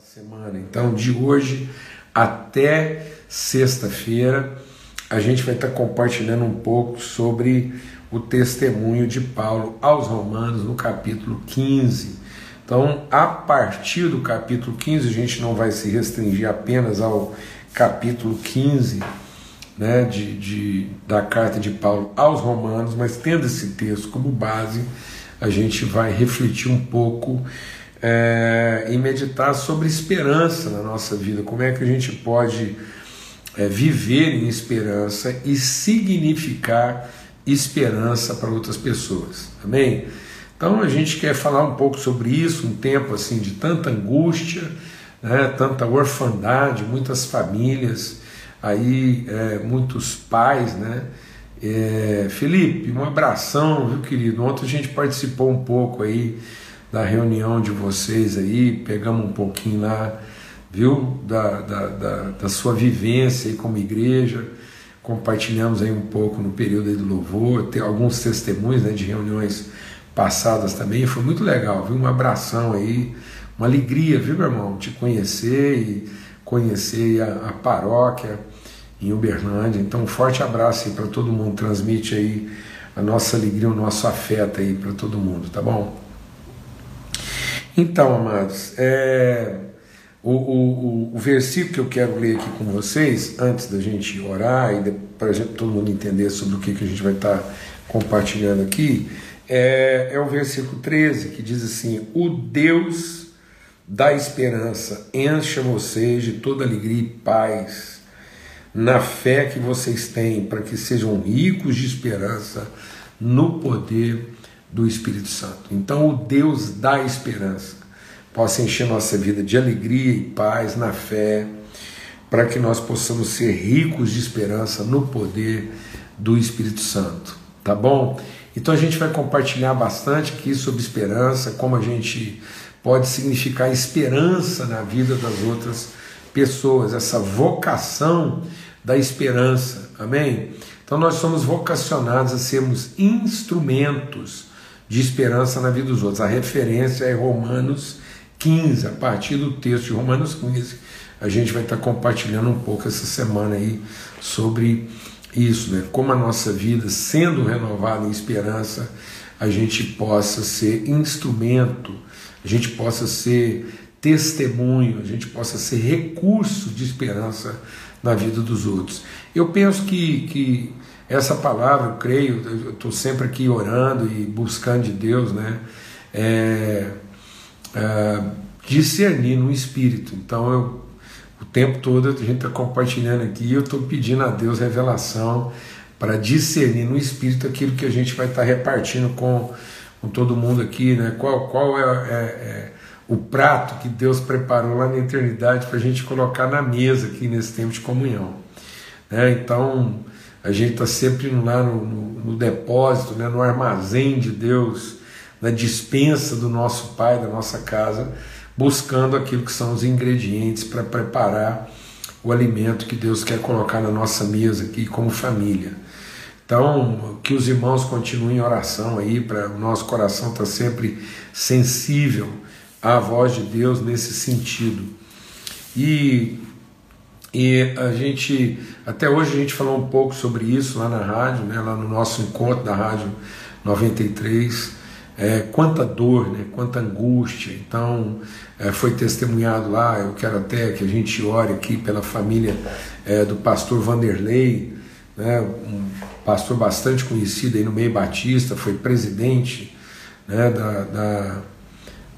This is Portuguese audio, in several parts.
semana. Então, de hoje até sexta-feira, a gente vai estar compartilhando um pouco sobre o testemunho de Paulo aos Romanos no capítulo 15. Então, a partir do capítulo 15, a gente não vai se restringir apenas ao capítulo 15 né, de, de, da carta de Paulo aos Romanos, mas tendo esse texto como base, a gente vai refletir um pouco é, e meditar sobre esperança na nossa vida, como é que a gente pode é, viver em esperança e significar esperança para outras pessoas. Amém? Então a gente quer falar um pouco sobre isso, um tempo assim de tanta angústia, né, tanta orfandade, muitas famílias, aí é, muitos pais, né? É, Felipe, um abração, viu querido? Ontem a gente participou um pouco aí da reunião de vocês aí, pegamos um pouquinho lá, viu? Da, da, da, da sua vivência aí como igreja, compartilhamos aí um pouco no período aí do louvor, tem alguns testemunhos né, de reuniões passadas também, foi muito legal, viu? Um abração aí, uma alegria, viu, meu irmão, te conhecer e conhecer a, a paróquia em Uberlândia. Então, um forte abraço aí para todo mundo, transmite aí a nossa alegria, o nosso afeto aí para todo mundo, tá bom? Então, amados, é, o, o, o, versículo que eu quero ler aqui com vocês, antes da gente orar e para todo mundo entender sobre o que, que a gente vai estar tá compartilhando aqui, é, é o versículo 13, que diz assim: O Deus da esperança encha vocês de toda alegria e paz na fé que vocês têm, para que sejam ricos de esperança no poder do Espírito Santo. Então, o Deus da esperança possa encher nossa vida de alegria e paz na fé, para que nós possamos ser ricos de esperança no poder do Espírito Santo. Tá bom? Então a gente vai compartilhar bastante aqui sobre esperança, como a gente pode significar esperança na vida das outras pessoas, essa vocação da esperança. Amém? Então nós somos vocacionados a sermos instrumentos de esperança na vida dos outros. A referência é Romanos 15, a partir do texto de Romanos 15, a gente vai estar compartilhando um pouco essa semana aí sobre isso, né? Como a nossa vida, sendo renovada em esperança, a gente possa ser instrumento, a gente possa ser testemunho, a gente possa ser recurso de esperança na vida dos outros. Eu penso que, que essa palavra, eu creio, eu estou sempre aqui orando e buscando de Deus, né? É, é, discernir no espírito. Então, eu, o tempo todo a gente está compartilhando aqui e eu estou pedindo a Deus revelação para discernir no espírito aquilo que a gente vai estar tá repartindo com, com todo mundo aqui, né? Qual, qual é, é, é o prato que Deus preparou lá na eternidade para a gente colocar na mesa aqui nesse tempo de comunhão. Né? Então, a gente está sempre lá no, no, no, depósito, né? no armazém de Deus, na dispensa do nosso Pai, da nossa casa, buscando aquilo que são os ingredientes para preparar o alimento que Deus quer colocar na nossa mesa aqui como família. Então, que os irmãos continuem em oração aí, para o nosso coração estar tá sempre sensível a voz de Deus nesse sentido. E, e a gente, até hoje a gente falou um pouco sobre isso lá na rádio, né, lá no nosso encontro da Rádio 93, é, quanta dor, né, quanta angústia. Então, é, foi testemunhado lá, eu quero até que a gente ore aqui pela família é, do pastor Vanderlei, né, um pastor bastante conhecido aí no meio batista, foi presidente né, da, da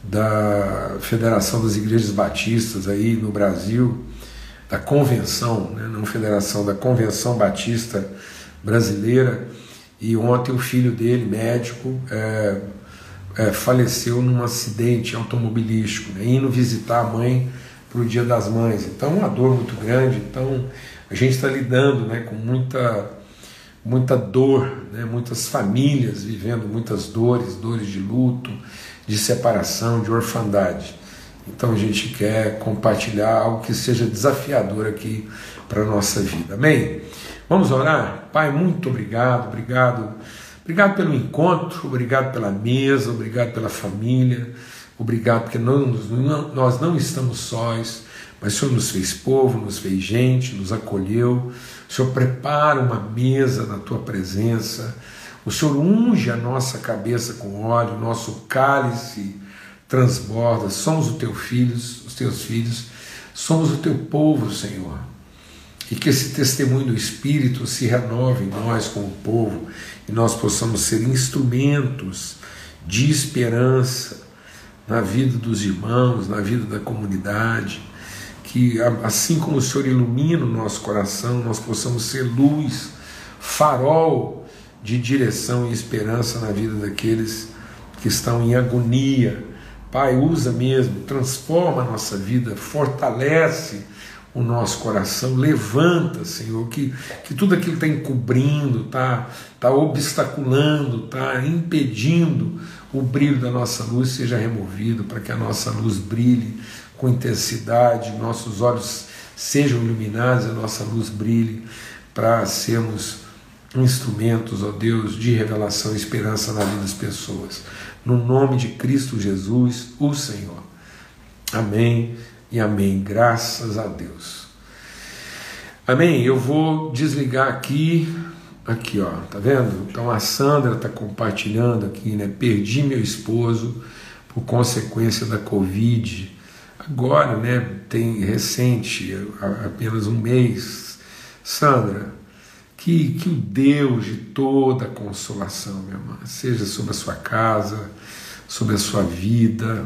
da Federação das Igrejas Batistas aí no Brasil, da convenção, né, não federação, da Convenção Batista Brasileira, e ontem o filho dele, médico, é, é, faleceu num acidente automobilístico, né, indo visitar a mãe para o Dia das Mães. Então, uma dor muito grande. Então, a gente está lidando né, com muita, muita dor, né, muitas famílias vivendo muitas dores, dores de luto, de separação, de orfandade. Então a gente quer compartilhar algo que seja desafiador aqui para a nossa vida. Amém? Vamos orar? Pai, muito obrigado, obrigado. Obrigado pelo encontro, obrigado pela mesa, obrigado pela família, Obrigado porque nós, nós não estamos sós, mas o Senhor nos fez povo, nos fez gente, nos acolheu. O Senhor prepara uma mesa na tua presença. O Senhor unge a nossa cabeça com óleo, o nosso cálice transborda. Somos os teus filhos, os teus filhos, somos o teu povo, Senhor. E que esse testemunho do Espírito se renove em nós como povo e nós possamos ser instrumentos de esperança na vida dos irmãos, na vida da comunidade. Que assim como o Senhor ilumina o nosso coração, nós possamos ser luz, farol de direção e esperança na vida daqueles que estão em agonia. Pai, usa mesmo, transforma a nossa vida, fortalece o nosso coração, levanta, Senhor, que, que tudo aquilo está encobrindo, está tá obstaculando, está impedindo o brilho da nossa luz seja removido, para que a nossa luz brilhe com intensidade, nossos olhos sejam iluminados, a nossa luz brilhe, para sermos instrumentos, ó Deus, de revelação e esperança na vida das pessoas. No nome de Cristo Jesus, o Senhor. Amém e amém. Graças a Deus. Amém. Eu vou desligar aqui. Aqui, ó, tá vendo? Então a Sandra está compartilhando aqui, né? Perdi meu esposo por consequência da Covid. Agora, né? Tem recente, apenas um mês. Sandra, que, que o Deus de toda consolação, minha irmã, seja sobre a sua casa, sobre a sua vida,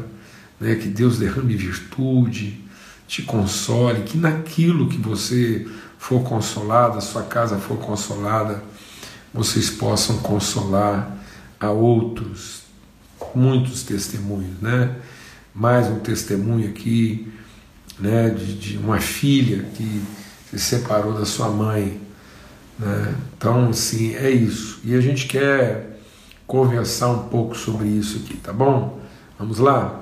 né, que Deus derrame virtude, te console, que naquilo que você for consolada, sua casa for consolada, vocês possam consolar a outros. Muitos testemunhos, né? Mais um testemunho aqui, né, de, de uma filha que se separou da sua mãe né? Então, assim, é isso. E a gente quer conversar um pouco sobre isso aqui, tá bom? Vamos lá?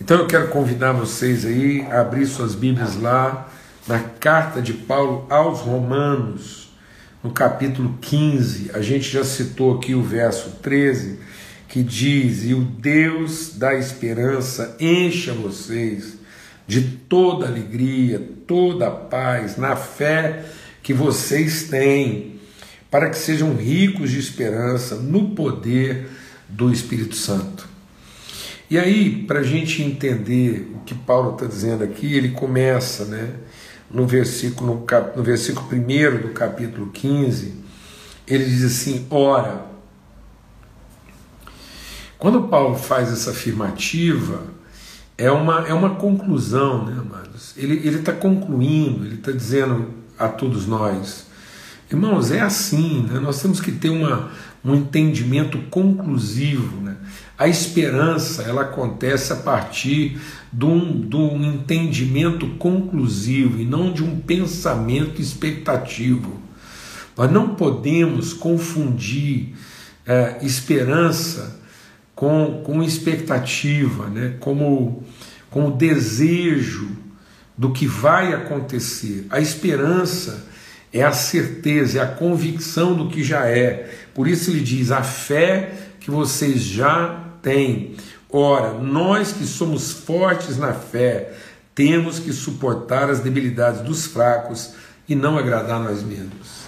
Então eu quero convidar vocês aí a abrir suas Bíblias lá na carta de Paulo aos Romanos, no capítulo 15. A gente já citou aqui o verso 13, que diz: E o Deus da esperança encha vocês de toda alegria, toda paz, na fé que vocês têm, para que sejam ricos de esperança no poder do Espírito Santo. E aí, para a gente entender o que Paulo está dizendo aqui, ele começa né, no, versículo, no, cap, no versículo 1 do capítulo 15, ele diz assim: Ora, quando Paulo faz essa afirmativa, é uma, é uma conclusão, né, amados? Ele está concluindo, ele está dizendo a todos nós. Irmãos, é assim, né? nós temos que ter uma, um entendimento conclusivo. Né? A esperança ela acontece a partir de um, de um entendimento conclusivo e não de um pensamento expectativo. Nós não podemos confundir é, esperança com, com expectativa, né? como, com o desejo do que vai acontecer. A esperança é a certeza, é a convicção do que já é. Por isso ele diz: a fé que vocês já têm. Ora, nós que somos fortes na fé, temos que suportar as debilidades dos fracos e não agradar nós mesmos.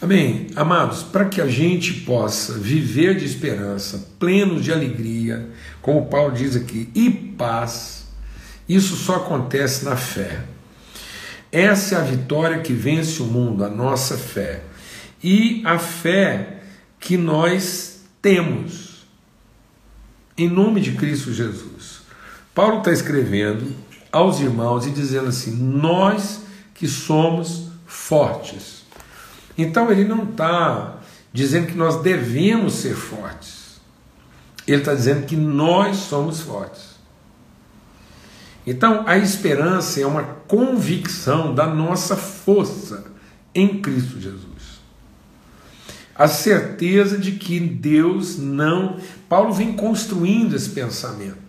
Amém? Amados, para que a gente possa viver de esperança, plenos de alegria, como Paulo diz aqui, e paz, isso só acontece na fé. Essa é a vitória que vence o mundo, a nossa fé. E a fé que nós temos, em nome de Cristo Jesus. Paulo está escrevendo aos irmãos e dizendo assim: nós que somos fortes. Então ele não está dizendo que nós devemos ser fortes, ele está dizendo que nós somos fortes. Então, a esperança é uma convicção da nossa força em Cristo Jesus. A certeza de que Deus não. Paulo vem construindo esse pensamento.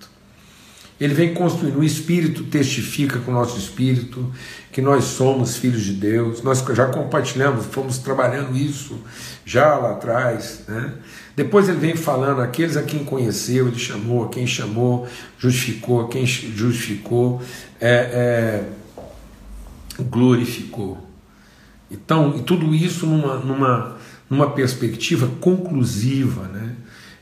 Ele vem construindo. O Espírito testifica com o nosso espírito que nós somos filhos de Deus. Nós já compartilhamos, fomos trabalhando isso já lá atrás. Né? Depois ele vem falando: aqueles a quem conheceu, ele chamou, a quem chamou, justificou, a quem justificou, é, é, glorificou. Então, e tudo isso numa, numa, numa perspectiva conclusiva. Né?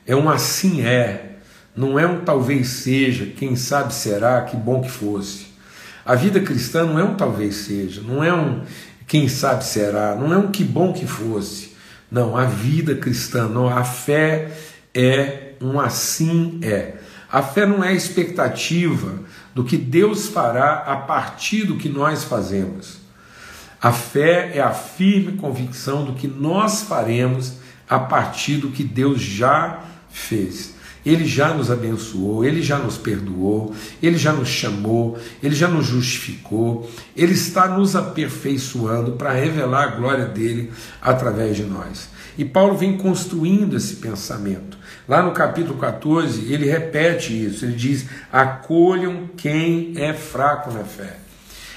É um assim é não é um talvez seja, quem sabe será, que bom que fosse. A vida cristã não é um talvez seja, não é um quem sabe será, não é um que bom que fosse. Não, a vida cristã, não, a fé é um assim é. A fé não é expectativa do que Deus fará a partir do que nós fazemos. A fé é a firme convicção do que nós faremos a partir do que Deus já fez. Ele já nos abençoou, ele já nos perdoou, ele já nos chamou, ele já nos justificou, ele está nos aperfeiçoando para revelar a glória dele através de nós. E Paulo vem construindo esse pensamento. Lá no capítulo 14, ele repete isso, ele diz: acolham quem é fraco na fé.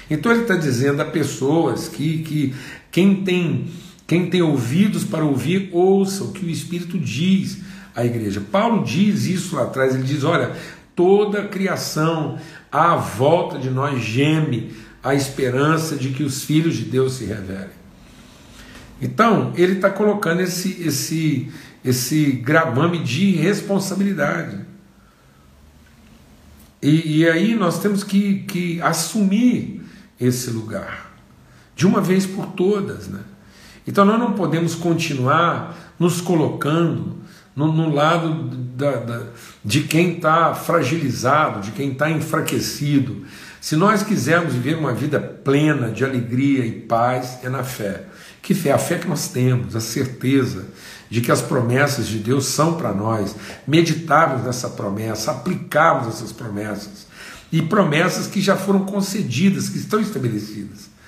Então ele está dizendo a pessoas que, que quem tem quem tem ouvidos para ouvir, ouça o que o Espírito diz a igreja. Paulo diz isso lá atrás, ele diz: olha, toda a criação à volta de nós geme a esperança de que os filhos de Deus se revelem. Então, ele está colocando esse, esse, esse gravame de responsabilidade. E, e aí nós temos que, que assumir esse lugar, de uma vez por todas. Né? Então nós não podemos continuar nos colocando no, no lado da, da, de quem está fragilizado, de quem está enfraquecido. Se nós quisermos viver uma vida plena de alegria e paz, é na fé. Que fé? A fé que nós temos, a certeza de que as promessas de Deus são para nós, meditarmos nessa promessa, aplicarmos essas promessas, e promessas que já foram concedidas, que estão estabelecidas.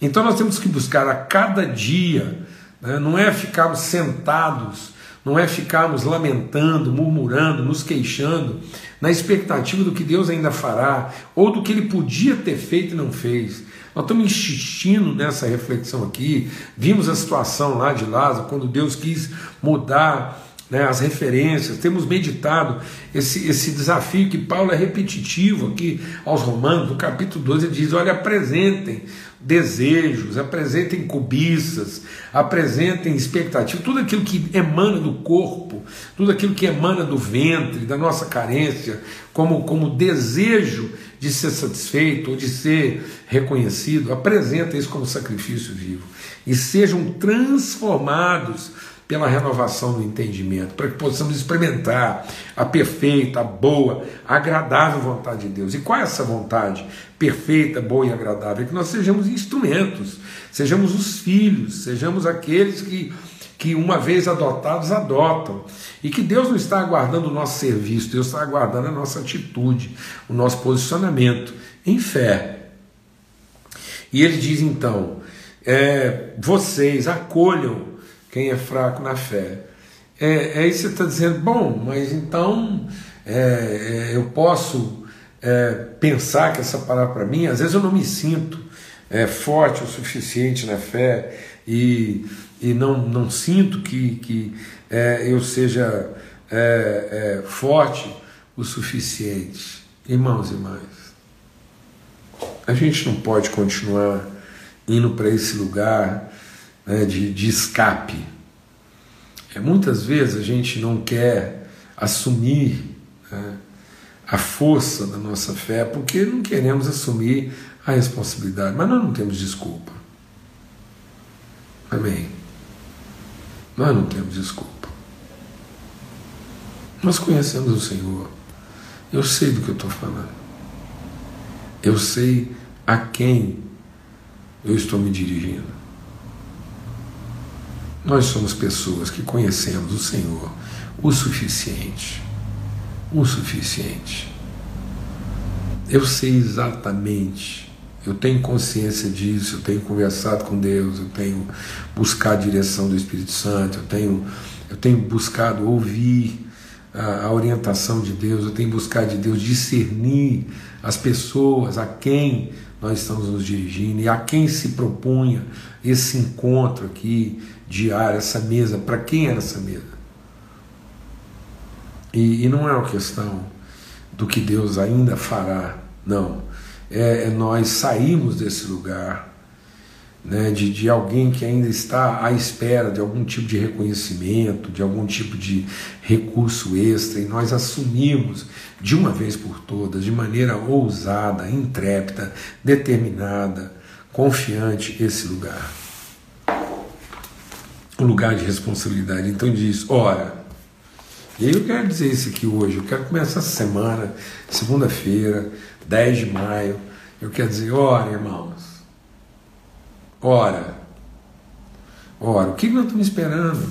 Então nós temos que buscar a cada dia, né, não é ficarmos sentados não é ficarmos lamentando, murmurando, nos queixando, na expectativa do que Deus ainda fará, ou do que ele podia ter feito e não fez. Nós estamos insistindo nessa reflexão aqui. Vimos a situação lá de Lázaro, quando Deus quis mudar né, as referências, temos meditado esse, esse desafio que Paulo é repetitivo aqui aos Romanos, no capítulo 12, ele diz: olha, apresentem desejos, apresentem cobiças, apresentem expectativas, tudo aquilo que emana do corpo, tudo aquilo que emana do ventre, da nossa carência, como, como desejo de ser satisfeito ou de ser reconhecido, apresenta isso como sacrifício vivo e sejam transformados pela renovação do entendimento, para que possamos experimentar a perfeita, a boa, a agradável vontade de Deus. E qual é essa vontade perfeita, boa e agradável? É que nós sejamos instrumentos, sejamos os filhos, sejamos aqueles que, que uma vez adotados, adotam. E que Deus não está aguardando o nosso serviço, Deus está aguardando a nossa atitude, o nosso posicionamento em fé. E ele diz então: é, vocês acolham quem é fraco na fé. É, aí você está dizendo, bom, mas então é, é, eu posso é, pensar que essa palavra para mim, às vezes eu não me sinto é, forte o suficiente na fé e, e não, não sinto que, que é, eu seja forte o suficiente. Irmãos e irmãs, a gente não pode continuar indo para esse lugar né, de, de escape. É, muitas vezes a gente não quer assumir né, a força da nossa fé porque não queremos assumir a responsabilidade, mas nós não temos desculpa. Amém? Nós não temos desculpa. Nós conhecemos o Senhor. Eu sei do que eu estou falando. Eu sei a quem eu estou me dirigindo. Nós somos pessoas que conhecemos o Senhor o suficiente. O suficiente. Eu sei exatamente, eu tenho consciência disso, eu tenho conversado com Deus, eu tenho buscado a direção do Espírito Santo, eu tenho, eu tenho buscado ouvir a, a orientação de Deus, eu tenho buscado de Deus discernir as pessoas a quem nós estamos nos dirigindo e a quem se propunha esse encontro aqui diário, essa mesa, para quem era essa mesa. E, e, não é uma questão do que Deus ainda fará, não. É, é nós sairmos desse lugar né, de, de alguém que ainda está à espera de algum tipo de reconhecimento, de algum tipo de recurso extra, e nós assumimos de uma vez por todas, de maneira ousada, intrépida, determinada, confiante, esse lugar. O lugar de responsabilidade. Então diz: ora. E eu quero dizer isso aqui hoje, eu quero começar essa semana, segunda-feira, 10 de maio. Eu quero dizer, ora, irmãos, Ora, ora, o que nós estamos esperando?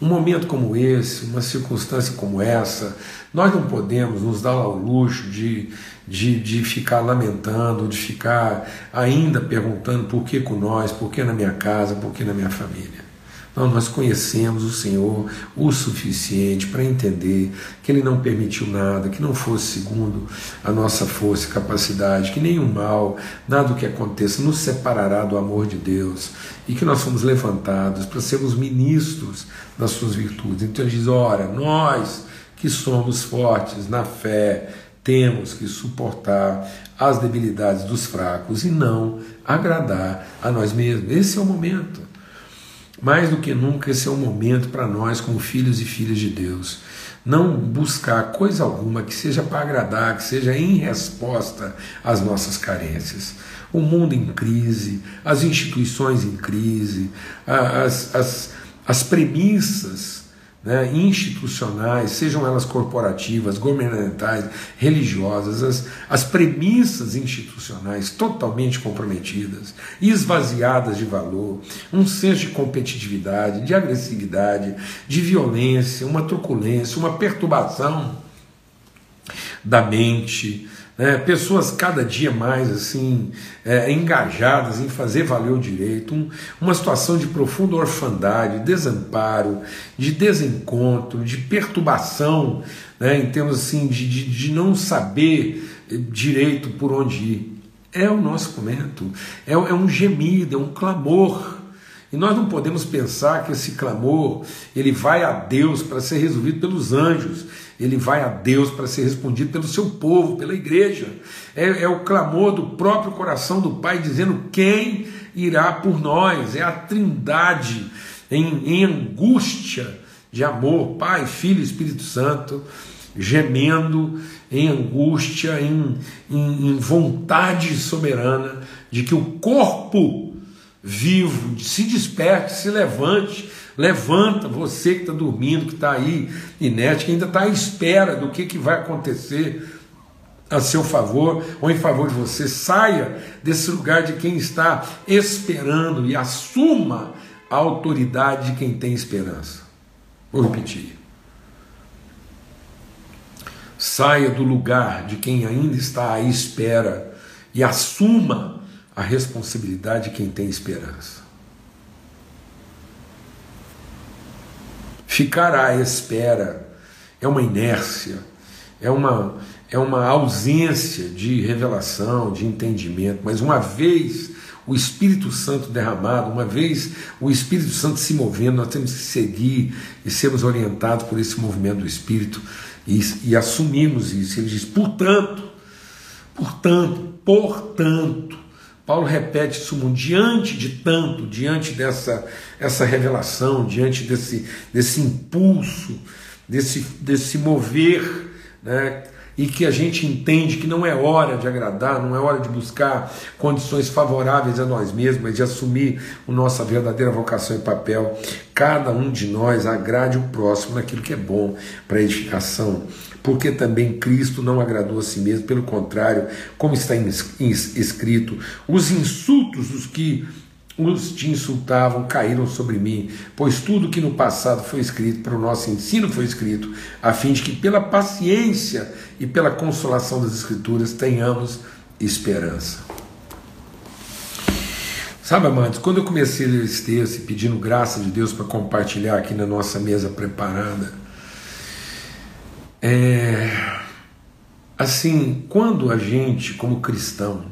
Um momento como esse, uma circunstância como essa, nós não podemos nos dar ao luxo de, de, de ficar lamentando, de ficar ainda perguntando por que com nós, por que na minha casa, por que na minha família. Não, nós conhecemos o Senhor o suficiente para entender que Ele não permitiu nada, que não fosse segundo a nossa força e capacidade, que nenhum mal, nada que aconteça, nos separará do amor de Deus e que nós fomos levantados para sermos ministros das Suas virtudes. Então Ele diz: ora, nós que somos fortes na fé, temos que suportar as debilidades dos fracos e não agradar a nós mesmos. Esse é o momento. Mais do que nunca, esse é um momento para nós, como filhos e filhas de Deus, não buscar coisa alguma que seja para agradar, que seja em resposta às nossas carências. O mundo em crise, as instituições em crise, as, as, as premissas né, institucionais, sejam elas corporativas, governamentais, religiosas, as, as premissas institucionais totalmente comprometidas, esvaziadas de valor, um senso de competitividade, de agressividade, de violência, uma truculência, uma perturbação da mente, né, pessoas cada dia mais assim é, engajadas em fazer valer o direito, um, uma situação de profunda orfandade, desamparo, de desencontro, de perturbação, né, em termos assim de, de, de não saber direito por onde ir. É o nosso momento, é, é um gemido, é um clamor. E nós não podemos pensar que esse clamor ele vai a Deus para ser resolvido pelos anjos ele vai a Deus para ser respondido pelo seu povo, pela igreja. É, é, o clamor do próprio coração do Pai dizendo: quem irá por nós? É a trindade em, em angústia de amor, Pai, Filho e Espírito Santo, gemendo em angústia, em, em, em vontade soberana de que o corpo vivo se desperte, se levante Levanta você que está dormindo, que está aí inerte, que ainda está à espera do que, que vai acontecer a seu favor ou em favor de você. Saia desse lugar de quem está esperando e assuma a autoridade de quem tem esperança. Vou repetir. Saia do lugar de quem ainda está à espera e assuma a responsabilidade de quem tem esperança. Ficar à espera é uma inércia, é uma, é uma ausência de revelação, de entendimento, mas uma vez o Espírito Santo derramado, uma vez o Espírito Santo se movendo, nós temos que seguir e sermos orientados por esse movimento do Espírito e, e assumimos isso. Ele diz: portanto, portanto, portanto, Paulo repete isso diante de tanto, diante dessa essa revelação, diante desse, desse impulso, desse, desse mover, né, e que a gente entende que não é hora de agradar, não é hora de buscar condições favoráveis a nós mesmos, mas de assumir a nossa verdadeira vocação e papel. Cada um de nós agrade o próximo naquilo que é bom para edificação porque também Cristo não agradou a si mesmo, pelo contrário, como está escrito, os insultos dos que os te insultavam caíram sobre mim, pois tudo que no passado foi escrito para o nosso ensino foi escrito, a fim de que pela paciência e pela consolação das Escrituras tenhamos esperança. Sabe, amados, quando eu comecei a ler esse texto pedindo graça de Deus para compartilhar aqui na nossa mesa preparada, É, assim, quando a gente, como cristão,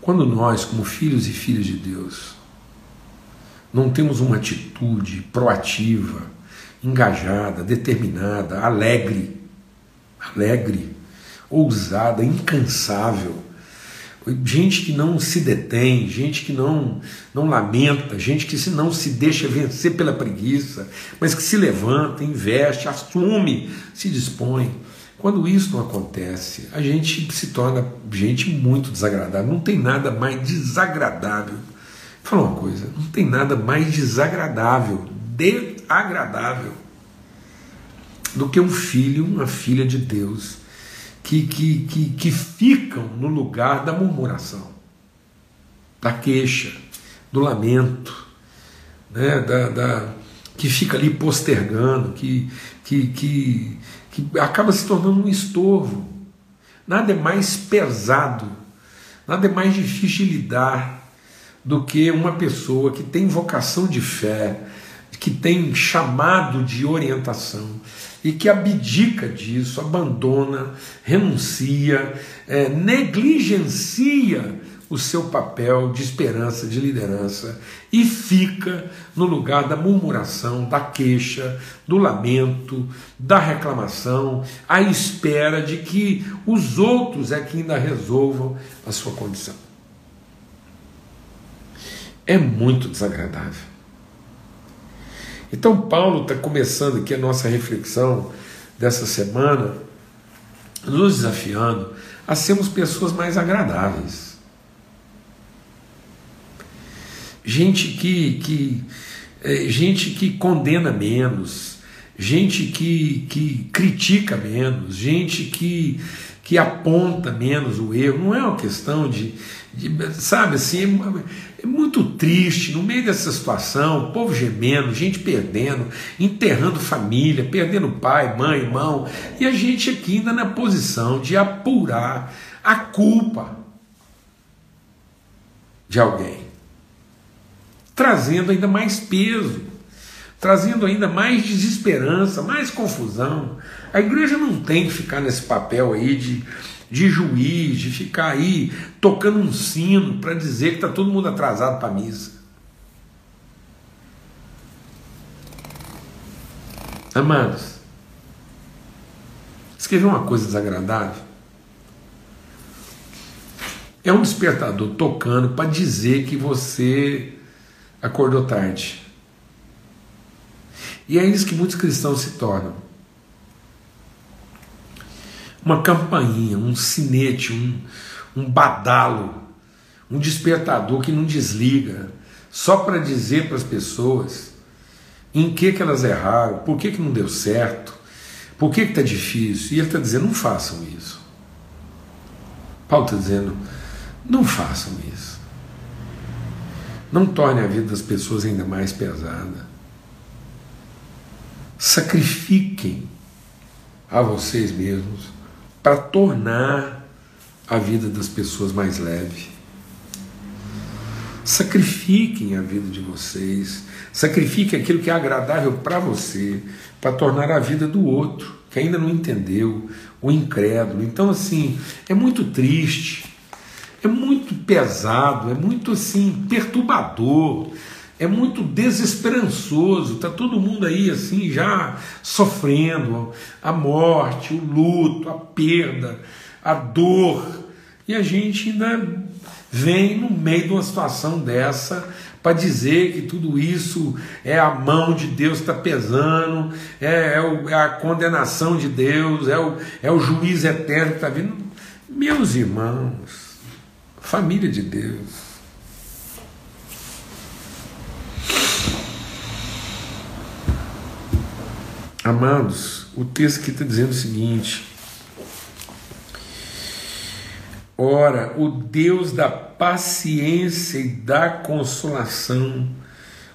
quando nós, como filhos e filhas de Deus, não temos uma atitude proativa, engajada, determinada, alegre, alegre, ousada, incansável, gente que não se detém, gente que não não lamenta, gente que não se deixa vencer pela preguiça, mas que se levanta, investe, assume, se dispõe. Quando isso não acontece, a gente se torna gente muito desagradável. Não tem nada mais desagradável. Vou falar uma coisa, não tem nada mais desagradável, desagradável do que um filho, uma filha de Deus que, que, que, que ficam no lugar da murmuração, da queixa, do lamento, né, da, da, que fica ali postergando, que, que, que, que acaba se tornando um estorvo. Nada é mais pesado, nada é mais difícil de lidar do que uma pessoa que tem vocação de fé, que tem chamado de orientação, e que abdica disso, abandona, renuncia, é, negligencia o seu papel de esperança, de liderança e fica no lugar da murmuração, da queixa, do lamento, da reclamação, à espera de que os outros é que ainda resolvam a sua condição. É muito desagradável. Então, Paulo está começando aqui a nossa reflexão dessa semana, nos desafiando a sermos pessoas mais agradáveis. Gente que, que, é, gente que condena menos, gente que, que critica menos, gente que, que aponta menos o erro. Não é uma questão de, sabe assim, é muito triste no meio dessa situação, povo gemendo, gente perdendo, enterrando família, perdendo pai, mãe, irmão, e a gente aqui ainda na posição de apurar a culpa de alguém, trazendo ainda mais peso, trazendo ainda mais desesperança, mais confusão. A igreja não tem que ficar nesse papel aí de de juiz, de ficar aí tocando um sino para dizer que está todo mundo atrasado para a missa. Amados, escrever uma coisa desagradável é um despertador tocando para dizer que você acordou tarde. E é isso que muitos cristãos se tornam uma campainha, um sinete, um, um badalo, um despertador que não desliga, só para dizer para as pessoas em que, que elas erraram, por que, que não deu certo, por que está difícil. E ele está dizendo: não façam isso. Paulo está dizendo: não façam isso. Não torne a vida das pessoas ainda mais pesada. Sacrifiquem a vocês mesmos para tornar a vida das pessoas mais leve. Sacrifiquem a vida de vocês, sacrifiquem aquilo que é agradável para você, para tornar a vida do outro, que ainda não entendeu, o incrédulo. Então, assim, é muito triste, é muito pesado, é muito assim, perturbador é muito desesperançoso, está todo mundo aí assim já sofrendo a morte, o luto, a perda, a dor, e a gente ainda vem no meio de uma situação dessa para dizer que tudo isso é a mão de Deus está pesando, é, é, o, é, a condenação de Deus, é o, é o juiz eterno que está vindo. Meus irmãos, família de Deus, Amados, o texto aqui está dizendo o seguinte: Ora, o Deus da paciência e da consolação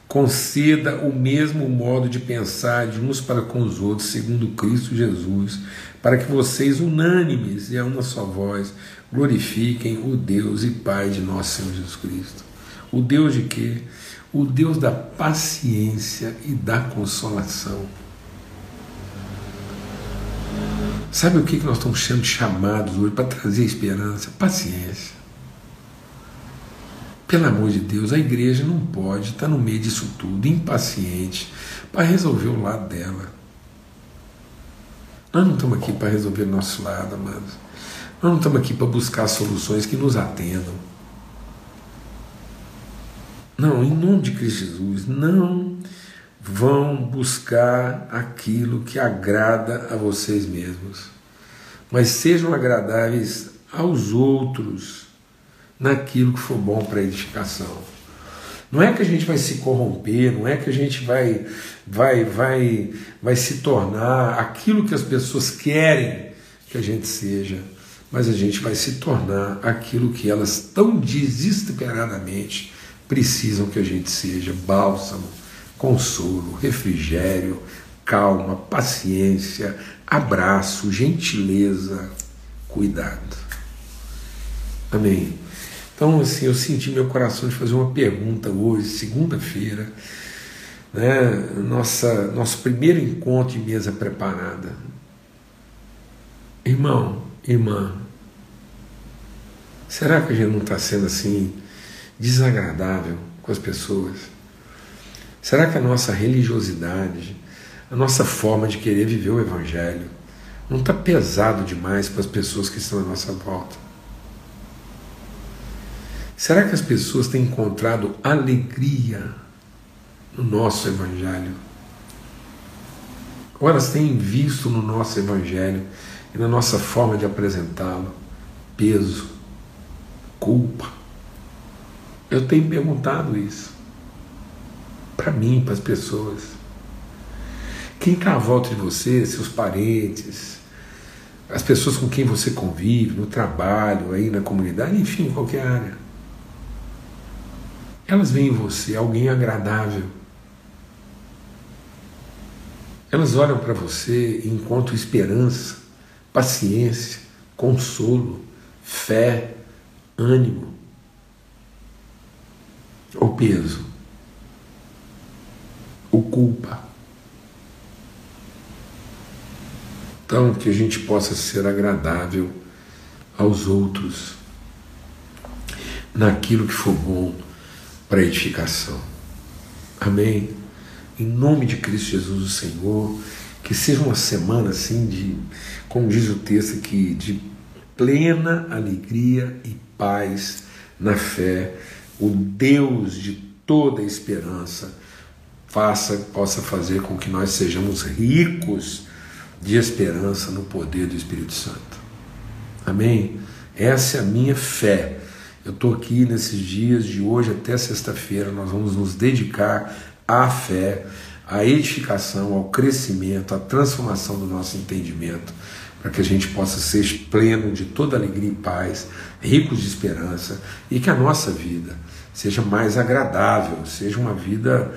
conceda o mesmo modo de pensar de uns para com os outros, segundo Cristo Jesus, para que vocês, unânimes e a uma só voz, glorifiquem o Deus e Pai de nosso Senhor Jesus Cristo. O Deus de quê? O Deus da paciência e da consolação Sabe o que nós estamos sendo chamados hoje para trazer esperança? Paciência. Pelo amor de Deus, a igreja não pode estar no meio disso tudo, impaciente, para resolver o lado dela. Nós não estamos aqui para resolver o nosso lado, amados. Nós não estamos aqui para buscar soluções que nos atendam. Não, em nome de Cristo Jesus, não vão buscar aquilo que agrada a vocês mesmos, mas sejam agradáveis aos outros naquilo que for bom para a edificação. Não é que a gente vai se corromper, não é que a gente vai, vai, vai, vai se tornar aquilo que as pessoas querem que a gente seja, mas a gente vai se tornar aquilo que elas tão desesperadamente precisam que a gente seja: bálsamo, consolo, refrigério, calma, paciência, abraço, gentileza, cuidado. Amém. Então, assim, eu senti meu coração de fazer uma pergunta hoje, segunda-feira, né? Nossa, nosso primeiro encontro de mesa preparada. Irmão, irmã, será que a gente não está sendo assim desagradável com as pessoas? Será que a nossa religiosidade, a nossa forma de querer viver o Evangelho, não está pesado demais para as pessoas que estão à nossa volta? Será que as pessoas têm encontrado alegria no nosso Evangelho? Ou elas têm visto no nosso Evangelho e na nossa forma de apresentá-lo peso, culpa? Eu tenho perguntado isso para mim, para as pessoas. Quem está à volta de você, seus parentes, as pessoas com quem você convive, no trabalho, aí na comunidade, enfim, em qualquer área elas veem em você alguém agradável. Elas olham para você e encontram esperança, paciência, consolo, fé, ânimo ou peso, ou culpa. Então, que a gente possa ser agradável aos outros naquilo que for bom para edificação. Amém? Em nome de Cristo Jesus, o Senhor, que seja uma semana assim de, como diz o texto aqui, de plena alegria e paz na fé. O Deus de toda esperança faça, possa fazer com que nós sejamos ricos de esperança no poder do Espírito Santo. Amém? Essa é a minha fé eu estou aqui nesses dias de hoje até sexta-feira, nós vamos nos dedicar à fé, à edificação, ao crescimento, à transformação do nosso entendimento, para que a gente possa ser pleno de toda alegria e paz, ricos de esperança e que a nossa vida seja mais agradável, seja uma vida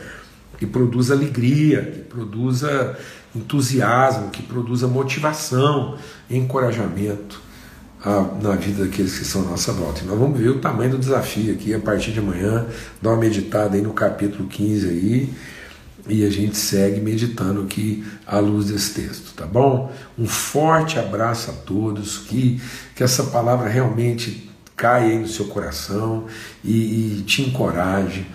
que produza alegria, que produza entusiasmo, que produza motivação, encorajamento na vida daqueles que estão à nossa volta. E nós vamos ver o tamanho do desafio aqui a partir de amanhã, dar uma meditada aí no capítulo 15 aí, e a gente segue meditando aqui à luz desse texto, tá bom? Um forte abraço a todos, que, que essa palavra realmente caia aí no seu coração e, e te encoraje.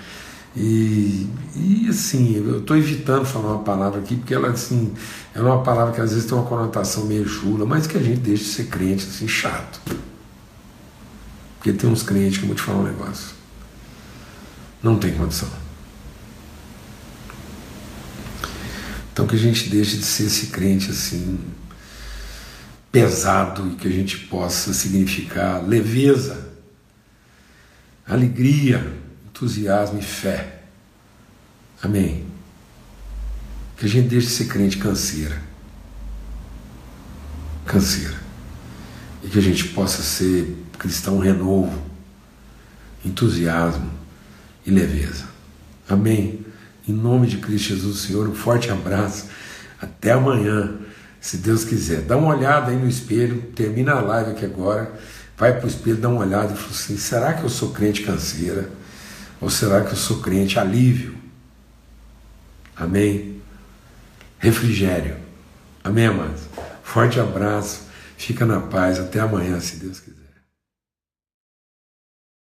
E, e assim, eu estou evitando falar uma palavra aqui, porque ela assim, é uma palavra que às vezes tem uma conotação meio chula, mas que a gente deixa de ser crente assim, chato. Porque tem uns crentes que eu vou te falar um negócio. Não tem condição. Então que a gente deixe de ser esse crente assim, pesado e que a gente possa significar leveza, alegria, entusiasmo e fé. Amém. Que a gente deixe de ser crente canseira. Canseira. E que a gente possa ser cristão renovo, entusiasmo e leveza. Amém. Em nome de Cristo Jesus, Senhor, um forte abraço. Até amanhã, se Deus quiser. Dá uma olhada aí no espelho, termina a live aqui agora, vai para o espelho, dá uma olhada e fala assim: será que eu sou crente canseira? Ou será que eu sou crente alívio? Amém? Refrigério. Amém, amados? Forte abraço, fica na paz, até amanhã, se Deus quiser.